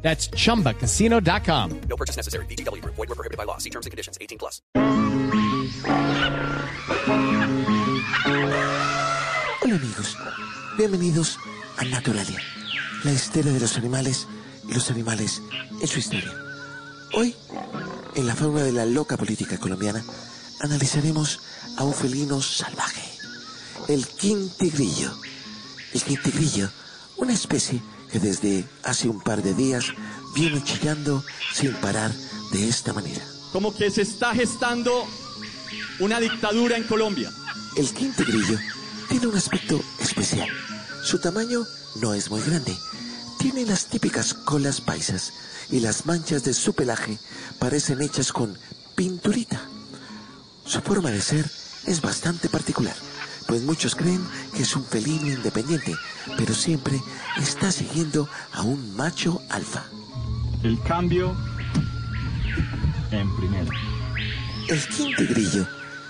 That's chumbacasino.com. No purchase necessary. BGW. Void were prohibited by law. See terms and conditions. 18 plus. Hola amigos, bienvenidos a Naturalia, la historia de los animales y los animales en su historia. Hoy, en la fauna de la loca política colombiana, analizaremos a un felino salvaje, el quintigrillo. El quintigrillo, una especie que desde hace un par de días viene chillando sin parar de esta manera. como que se está gestando una dictadura en Colombia. El quintigrillo tiene un aspecto especial. Su tamaño no es muy grande. Tiene las típicas colas paisas y las manchas de su pelaje parecen hechas con pinturita. Su forma de ser es bastante particular, pues muchos creen es un felino independiente, pero siempre está siguiendo a un macho alfa. El cambio en primera. El quintigrillo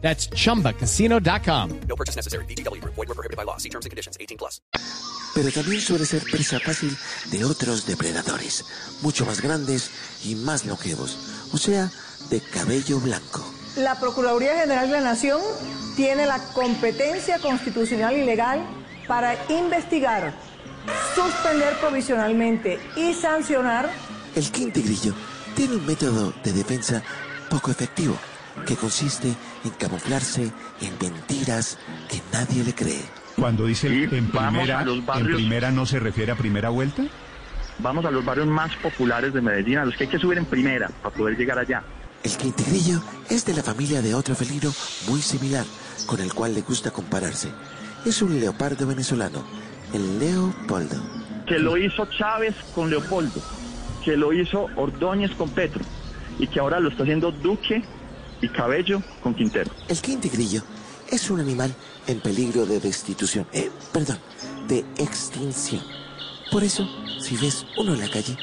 That's chumbacasino.com. No purchase necessary. BGW. Void were prohibited by law. See terms and conditions. 18 plus. pero también suele ser presa fácil de otros depredadores, mucho más grandes y más longevos, o sea, de cabello blanco. La Procuraduría General de la Nación tiene la competencia constitucional y legal para investigar, suspender provisionalmente y sancionar El quintigrillo tiene un método de defensa poco efectivo, que consiste en camuflarse en mentiras que nadie le cree. Cuando dice Sí, en primera, los en barrios. primera no se refiere a primera vuelta. Vamos a los barrios más populares de Medellín, a los que hay que subir en primera para poder llegar allá. El quintigrillo es de la familia de otro felino muy similar, con el cual le gusta compararse. Es un leopardo venezolano, el leopoldo. Que lo hizo Chávez con Leopoldo, que lo hizo Ordóñez con Petro y que ahora lo está haciendo Duque y Cabello con Quintero. El quintigrillo es un animal en peligro de destitución, eh, perdón, de extinción. Por eso, si ves uno en la calle,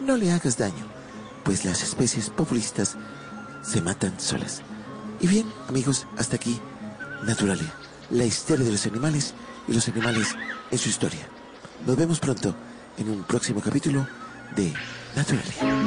no le hagas daño, pues las especies populistas se matan solas. Y bien, amigos, hasta aquí, Naturalia, la historia de los animales y los animales en su historia. Nos vemos pronto en un próximo capítulo de Naturalia.